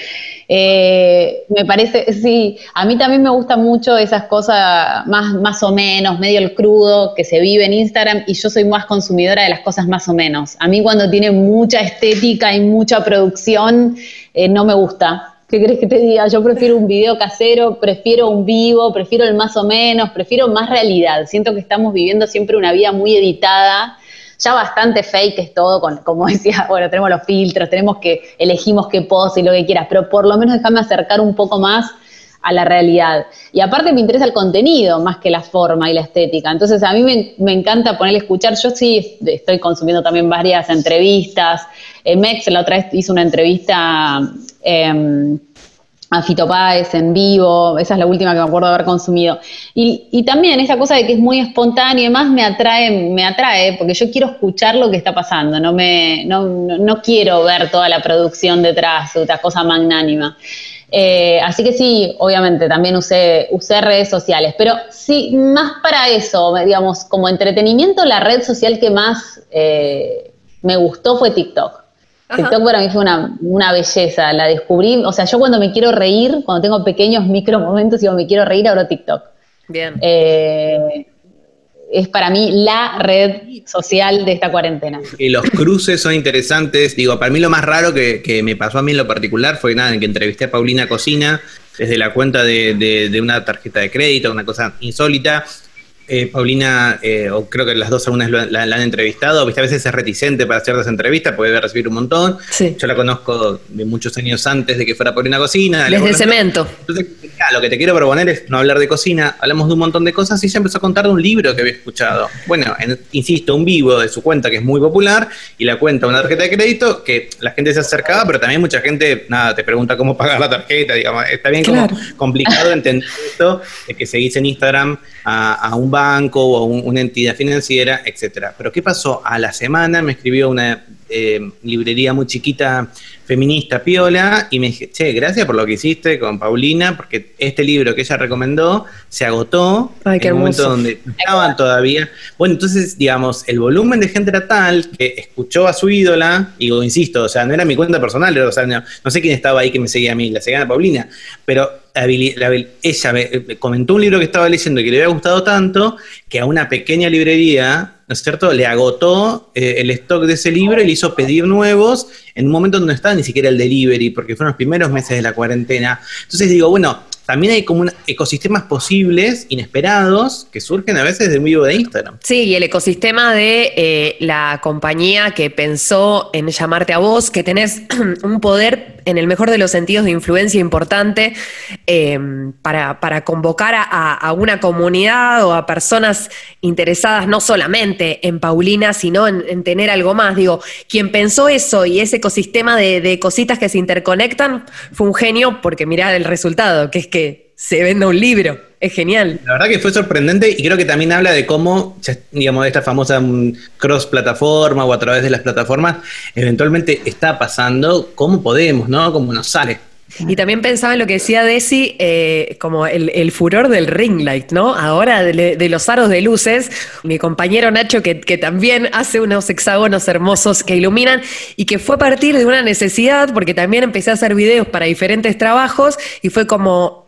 Eh, me parece, sí, a mí también me gustan mucho esas cosas más, más o menos, medio el crudo que se vive en Instagram y yo soy más consumidora de las cosas más o menos. A mí cuando tiene mucha estética y mucha producción, eh, no me gusta. ¿Qué crees que te diga? Yo prefiero un video casero, prefiero un vivo, prefiero el más o menos, prefiero más realidad. Siento que estamos viviendo siempre una vida muy editada ya bastante fake es todo, con, como decía, bueno, tenemos los filtros, tenemos que, elegimos qué pose y lo que quieras, pero por lo menos déjame acercar un poco más a la realidad. Y aparte me interesa el contenido más que la forma y la estética. Entonces a mí me, encanta ponerle escuchar. Yo sí estoy consumiendo también varias entrevistas. Eh, Mex la otra vez hizo una entrevista eh, a Fito Páez en vivo, esa es la última que me acuerdo de haber consumido. Y, también esa cosa de que es muy espontáneo y demás me atrae, me atrae, porque yo quiero escuchar lo que está pasando, no, me, no, quiero ver toda la producción detrás, otra cosa magnánima. Eh, así que sí, obviamente también usé, usé redes sociales, pero sí, más para eso, digamos, como entretenimiento, la red social que más eh, me gustó fue TikTok. Ajá. TikTok para mí fue una, una, belleza, la descubrí, o sea, yo cuando me quiero reír, cuando tengo pequeños micro momentos y cuando me quiero reír, abro TikTok. Bien. Eh, es para mí la red social de esta cuarentena. Y los cruces son interesantes. Digo, para mí lo más raro que, que, me pasó a mí en lo particular fue nada, en que entrevisté a Paulina Cocina desde la cuenta de, de, de una tarjeta de crédito, una cosa insólita. Eh, Paulina, eh, o creo que las dos algunas la, la, la, han entrevistado, ¿viste? a veces es reticente para ciertas entrevistas, puede recibir un montón. Sí. Yo la conozco de muchos años antes de que fuera Paulina Cocina. Desde cemento. Entonces, ya, lo que te quiero proponer es no hablar de cocina, hablamos de un montón de cosas y ella empezó a contar de un libro que había escuchado. Bueno, en, insisto, un vivo de su cuenta que es muy popular y la cuenta una tarjeta de crédito que la gente se acercaba, pero también mucha gente, nada, te pregunta cómo pagar la tarjeta, digamos, está bien claro. como complicado entender esto de que seguís en Instagram a, a un banco o un, una entidad financiera, etcétera. Pero ¿qué pasó? A la semana me escribió una eh, librería muy chiquita feminista piola y me dije, che, gracias por lo que hiciste con Paulina, porque este libro que ella recomendó se agotó Ay, en un momento donde estaban todavía. Bueno, entonces, digamos, el volumen de gente era tal que escuchó a su ídola, y insisto, o sea, no era mi cuenta personal, o sea, no, no sé quién estaba ahí que me seguía a mí, la seguía a Paulina, pero la, la, ella me, me comentó un libro que estaba leyendo y que le había gustado tanto que a una pequeña librería ¿no es cierto? Le agotó eh, el stock de ese libro y le hizo pedir nuevos en un momento donde no estaba ni siquiera el delivery, porque fueron los primeros meses de la cuarentena. Entonces digo, bueno, también hay como un, ecosistemas posibles, inesperados, que surgen a veces de vivo de Instagram. Sí, y el ecosistema de eh, la compañía que pensó en llamarte a vos, que tenés un poder, en el mejor de los sentidos, de influencia importante eh, para, para, convocar a, una comunidad o a personas interesadas no solamente en Paulina, sino en, en tener algo más. Digo, quien pensó eso y ese ecosistema de, de cositas que se interconectan fue un genio, porque mirá el resultado, que es que se venda un libro. Es genial. La verdad que fue sorprendente y creo que también habla de cómo, digamos, esta famosa cross plataforma o a través de las plataformas, eventualmente está pasando, cómo podemos, ¿no? Cómo nos sale. Y también pensaba en lo que decía Desi, eh, como el, el, furor del ring light, ¿no? Ahora de, de, los aros de luces, mi compañero Nacho, que, que, también hace unos hexágonos hermosos que iluminan y que fue a partir de una necesidad, porque también empecé a hacer videos para diferentes trabajos y fue como,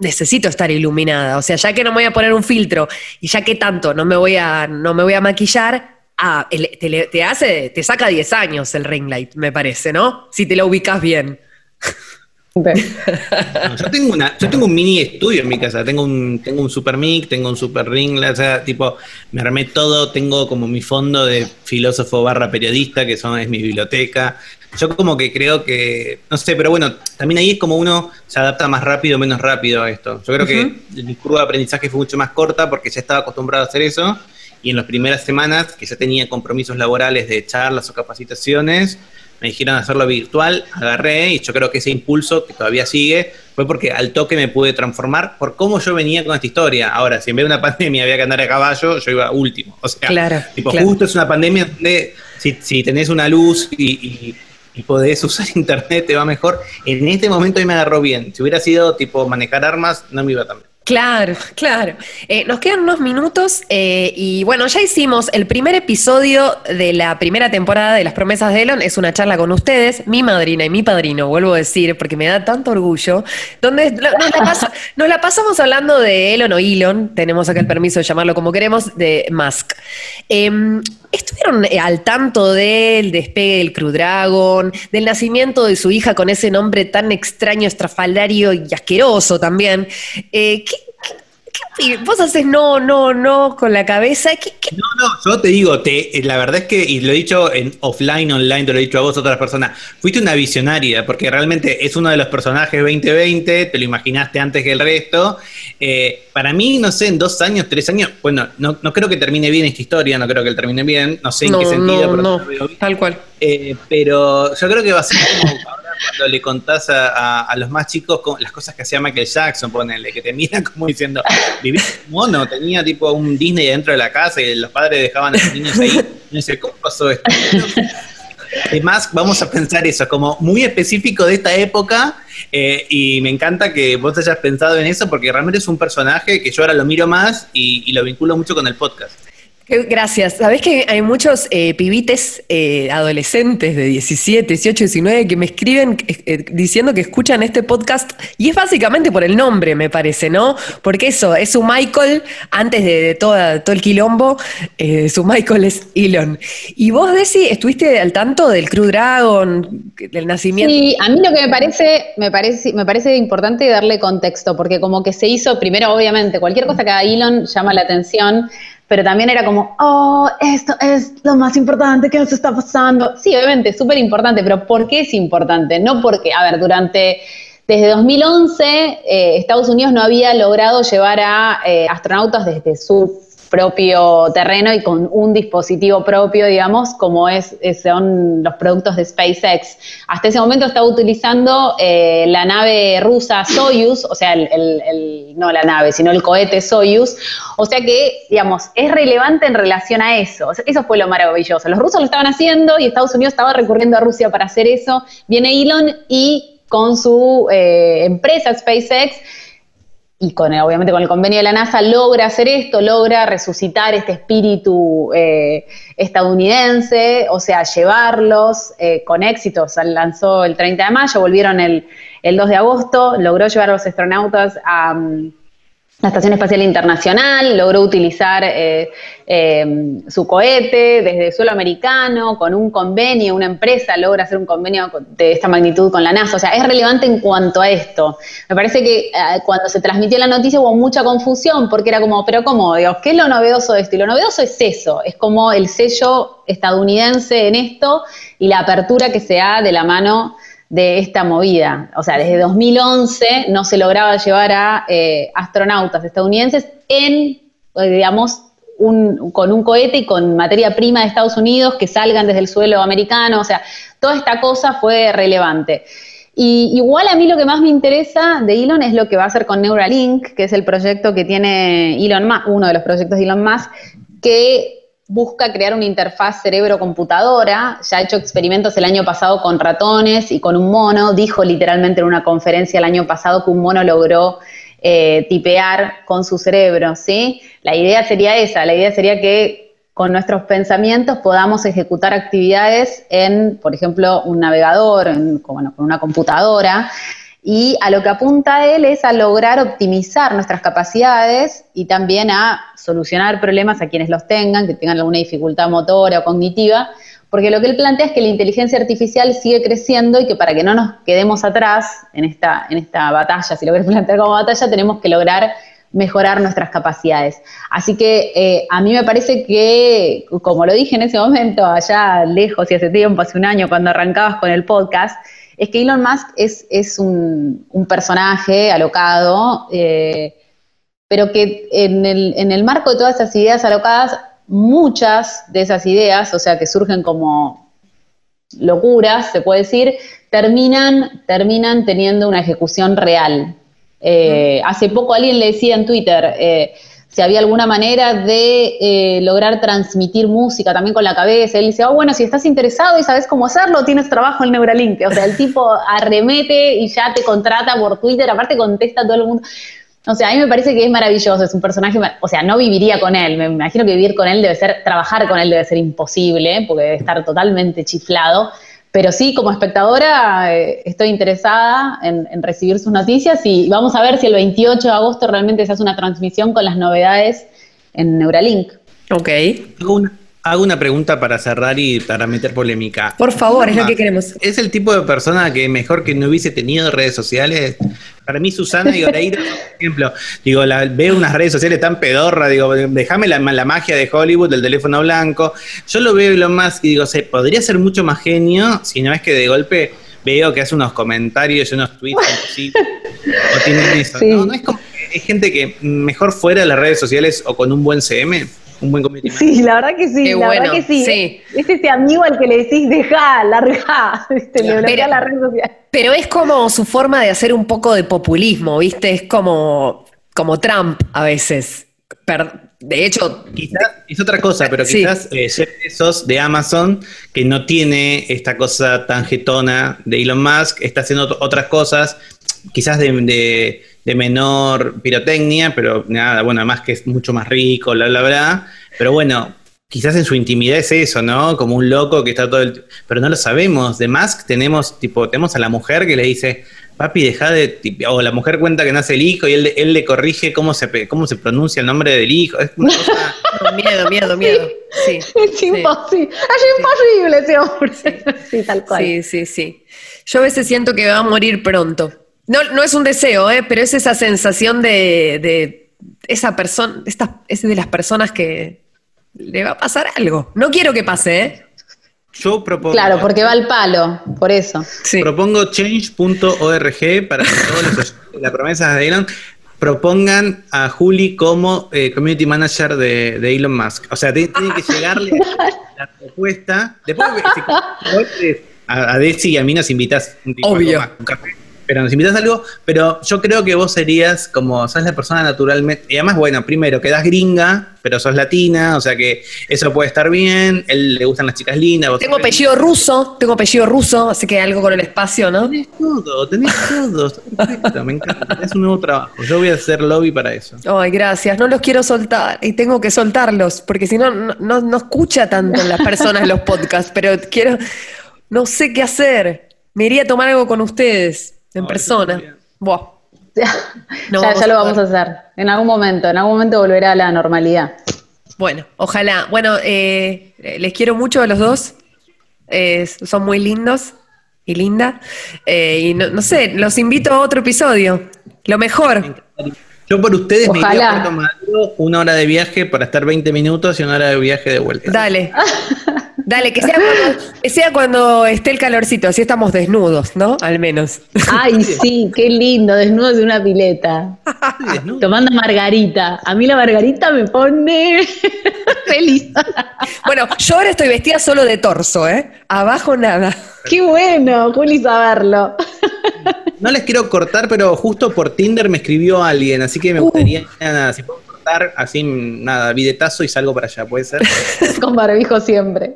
necesito estar iluminada. O sea, ya que no me voy a poner un filtro y ya que tanto no me voy a, no me voy a maquillar, ah, te, te, hace, te saca 10 años el ring light, me parece, ¿no? Si te lo ubicas bien. No, yo, tengo una, yo tengo un mini estudio en mi casa, tengo un, tengo un super mic, tengo un super ring, o sea, tipo, me armé todo, tengo como mi fondo de filósofo barra periodista, que son, es mi biblioteca. Yo como que creo que, no sé, pero bueno, también ahí es como uno se adapta más rápido o menos rápido a esto. Yo creo uh -huh. que mi curva de aprendizaje fue mucho más corta porque ya estaba acostumbrado a hacer eso y en las primeras semanas que ya tenía compromisos laborales de charlas o capacitaciones, me dijeron hacerlo virtual, agarré y yo creo que ese impulso que todavía sigue fue porque al toque me pude transformar por cómo yo venía con esta historia. Ahora, si en vez de una pandemia había que andar a caballo, yo iba último. O sea, Claro, tipo, claro. justo es una pandemia donde si, si tenés una luz y, y- y podés usar internet te va mejor. En este momento ahí me agarró bien. Si hubiera sido tipo manejar armas, no me iba tan bien. Claro, claro. Eh, nos quedan unos minutos eh, y bueno, ya hicimos el primer episodio de la primera temporada de Las Promesas de Elon. Es una charla con ustedes, mi madrina y mi padrino, vuelvo a decir, porque me da tanto orgullo, donde nos la, pas- nos la pasamos hablando de Elon o Elon, tenemos acá el permiso de llamarlo como queremos, de Musk. Em, ¿Estuvieron eh, al tanto del despegue del Crew Dragon, del nacimiento de su hija con ese nombre tan extraño, estrafalario y asqueroso también? Eh, ¿qué, qué- vos haces no, no, no con la cabeza? ¿Qué, qué- No, no, yo te digo, te, eh, la verdad es que, y lo he dicho en offline, online, te lo he dicho a vos, otras personas, fuiste una visionaria, porque realmente es uno de los personajes 2020, te lo imaginaste antes que el resto. Eh, para mí, no sé, en dos años, tres años, bueno, no, no creo que termine bien esta historia, no creo que termine bien, no sé en no, qué sentido, no, pero no, tal cual. Eh, pero yo creo que va a ser como cuando le contás a, los más chicos las cosas que hacía Michael Jackson, ponele, que te miran como diciendo, vivía mono, tenía tipo un Disney dentro de la casa y los padres dejaban a los niños ahí. Y dice, ¿cómo pasó esto? Además, vamos a pensar eso, como muy específico de esta época, eh, y me encanta que vos hayas pensado en eso, porque realmente es un personaje que yo ahora lo miro más y lo vinculo mucho con el podcast. Gracias. Sabés que hay muchos eh, pibites eh, adolescentes de 17, 18, 19 que me escriben eh, eh, diciendo que escuchan este podcast y es básicamente por el nombre, me parece, ¿no? Porque eso, es su Michael, antes de, toda, todo el quilombo, su Michael es Elon. Y vos, Desi, estuviste al tanto del Crew Dragon, del nacimiento. Sí, a mí lo que me parece, me parece, me parece importante darle contexto, porque como que se hizo, primero, obviamente, cualquier cosa que haga Elon llama la atención, pero también era como, oh, esto es lo más importante que nos está pasando. Sí, obviamente, súper importante, pero ¿por qué es importante? No porque, a ver, durante, desde 2011, eh, Estados Unidos no había logrado llevar a eh, astronautas desde su propio terreno y con un dispositivo propio, digamos, como es, son los productos de SpaceX. Hasta ese momento estaba utilizando eh, la nave rusa Soyuz, o sea, el, no la nave, sino el cohete Soyuz, o sea que, digamos, es relevante en relación a eso. Eso fue lo maravilloso. Los rusos lo estaban haciendo y Estados Unidos estaba recurriendo a Rusia para hacer eso. Viene Elon y con su eh, empresa SpaceX y con el- obviamente con el convenio de la NASA logra hacer esto, logra resucitar este espíritu eh, estadounidense, o sea, llevarlos eh, con éxito. O lanzó el 30 de mayo, volvieron el, el 2 de agosto, logró llevar a los astronautas a mm, la Estación Espacial Internacional, logró utilizar eh, eh, su cohete desde el suelo americano, con un convenio, una empresa logra hacer un convenio con- de esta magnitud con la NASA. O sea, es relevante en cuanto a esto. Me parece que eh, cuando se transmitió la noticia hubo mucha confusión, porque era como, pero ¿cómo? Digo, ¿Qué es lo novedoso de esto? Y lo novedoso es eso, es como el sello estadounidense en esto y la apertura que se da de la mano de esta movida. O sea, desde 2011 no se lograba llevar a eh, astronautas estadounidenses en, eh, digamos, un- con un cohete y con materia prima de Estados Unidos que salgan desde el suelo americano. O sea, toda esta cosa fue relevante. Y igual a mí lo que más me interesa de Elon es lo que va a hacer con Neuralink, que es el proyecto que tiene Elon Musk, uno de los proyectos de Elon Musk, que busca crear una interfaz cerebro-computadora. Ya ha hecho experimentos el año pasado con ratones y con un mono. Dijo literalmente en una conferencia el año pasado que un mono logró eh, tipear con su cerebro, ¿sí? La idea sería esa, la idea sería que con nuestros pensamientos podamos ejecutar actividades en, por ejemplo, un navegador, en, bueno, con una computadora, y a lo que apunta él es a lograr optimizar nuestras capacidades y también a solucionar problemas a quienes los tengan, que tengan alguna dificultad motora o cognitiva, porque lo que él plantea es que la inteligencia artificial sigue creciendo y que para que no nos quedemos atrás en esta, en esta batalla, si lo querés plantear como batalla, tenemos que lograr mejorar nuestras capacidades. Así que eh, a mí me parece que, como lo dije en ese momento, allá lejos y hace tiempo, hace un año, cuando arrancabas con el podcast, es que Elon Musk es, es un, un personaje alocado, eh, pero que en el, en el marco de todas esas ideas alocadas, muchas de esas ideas, o sea, que surgen como locuras, se puede decir, terminan, terminan teniendo una ejecución real. Eh, hace poco alguien le decía en Twitter eh, si había alguna manera de eh, lograr transmitir música también con la cabeza. Él dice, oh, bueno, si estás interesado y sabes cómo hacerlo, tienes trabajo en Neuralink. O sea, el tipo arremete y ya te contrata por Twitter, aparte contesta a todo el mundo. O sea, a mí me parece que es maravilloso, es un personaje, o sea, no viviría con él, me imagino que vivir con él debe ser, trabajar con él debe ser imposible, porque debe estar totalmente chiflado, pero sí, como espectadora, eh, estoy interesada en, en, recibir sus noticias y vamos a ver si el 28 de agosto realmente se hace una transmisión con las novedades en Neuralink. Ok. Una, Hago una pregunta para cerrar y para meter polémica. Por favor, es lo que queremos. ¿Es el tipo de persona que mejor que no hubiese tenido redes sociales? Para mí, Susana y Oreira, por ejemplo, digo, la, veo unas redes sociales tan pedorra, digo, déjame la, la, magia de Hollywood, del teléfono blanco. Yo lo veo lo más y digo, se podría ser mucho más genio si no es que de golpe veo que hace unos comentarios y unos tweets imposibles. o tienen eso. Sí. ¿no? no es como que hay gente que mejor fuera de las redes sociales o con un buen CM un buen community Sí, la verdad que sí, Qué la bueno, verdad que sí. sí. Es ese amigo al que le decís, deja, larga, ¿viste? le bloquea la red social. Pero es como su forma de hacer un poco de populismo, ¿viste? Es como, como Trump a veces. de hecho... Quizás es otra cosa, pero quizás sí. eh, esos de Amazon, que no tiene esta cosa tan jetona de Elon Musk, está haciendo otras cosas, quizás de, de de menor pirotecnia, pero nada, bueno, además que es mucho más rico, bla, bla, bla. Pero bueno, quizás en su intimidad es eso, ¿no? Como un loco que está todo el... Pero no lo sabemos. De Musk tenemos, tipo, tenemos a la mujer que le dice, papi, deja de... O la mujer cuenta que nace el hijo y él, él le corrige cómo se, cómo se pronuncia el nombre del hijo. Es una cosa... miedo, miedo, miedo. Sí, es sí. imposible. Es imposible ese hombre. Sí, tal cual. Sí, sí, sí. Yo a veces siento que va a morir pronto. No, no es un deseo, ¿eh? pero es esa sensación de, de esa persona, es de las personas que le va a pasar algo. No quiero que pase, ¿eh? Yo propongo. Claro, porque va al palo, por eso. Sí. Propongo change.org para que todos los la promesa de Elon propongan a Juli como eh, community manager de, de, Elon Musk. O sea, tiene que llegarle la propuesta. Después, si, a, a Desi y a mí nos invitas un tipo Obvio. un café pero nos invitas a algo, pero yo creo que vos serías como, sos la persona naturalmente, y además, bueno, primero, quedas gringa, pero sos latina, o sea que eso puede estar bien, él le gustan las chicas lindas. Tengo apellido ruso, tengo apellido ruso, así que algo con el espacio, ¿no? Tenés todo, tenés todo, perfecto, me encanta, es un nuevo trabajo, yo voy a hacer lobby para eso. Ay, gracias, no los quiero soltar, y tengo que soltarlos, porque si no, no, no escucha tanto las personas los podcasts, pero quiero, no sé qué hacer, me iría a tomar algo con ustedes. En persona. Buah. Ya, no ya, ya lo vamos a hacer. En algún momento, en algún momento volverá a la normalidad. Bueno, ojalá. Bueno, eh, les quiero mucho a los dos. Eh, son muy lindos y linda. Eh, y no, no, sé, los invito a otro episodio. Lo mejor. Yo por ustedes Ojalá. me iría a Puerto una hora de viaje para estar 20 minutos y una hora de viaje de vuelta. Dale. Dale, que sea, cuando, que sea cuando esté el calorcito, así estamos desnudos, ¿no? Al menos. Ay, sí, qué lindo, desnudos de una pileta. Tomando margarita. A mí la margarita me pone feliz. bueno, yo ahora estoy vestida solo de torso, ¿eh? Abajo nada. Qué bueno, Juli, saberlo. No les quiero cortar, pero justo por Tinder me escribió alguien, así que me gustaría, uh. nada, si puedo así, nada, bidetazo y salgo para allá, ¿puede ser? Con barbijo siempre.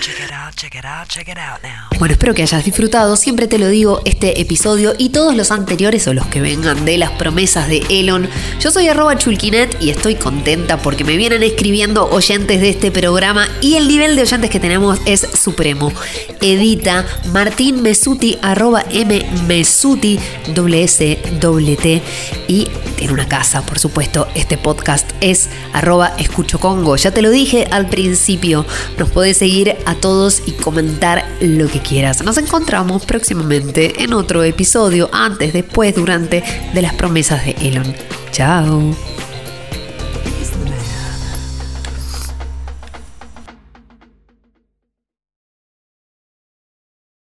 Check it out, check it out, check it out now. Bueno, espero que hayas disfrutado, siempre te lo digo, este episodio y todos los anteriores o los que vengan de las promesas de Elon. Yo soy arroba chulquinet y estoy contenta porque me vienen escribiendo oyentes de este programa y el nivel de oyentes que tenemos es supremo. Edita Martín Mesuti, arroba M Mesuti, doble S, doble T y tiene una casa, por supuesto, este podcast es arroba escucho Congo. Ya te lo dije al principio, nos podés seguir a todos y comentar lo que quieras. Nos encontramos próximamente en otro episodio, antes, después, durante de las promesas de Elon. Chao.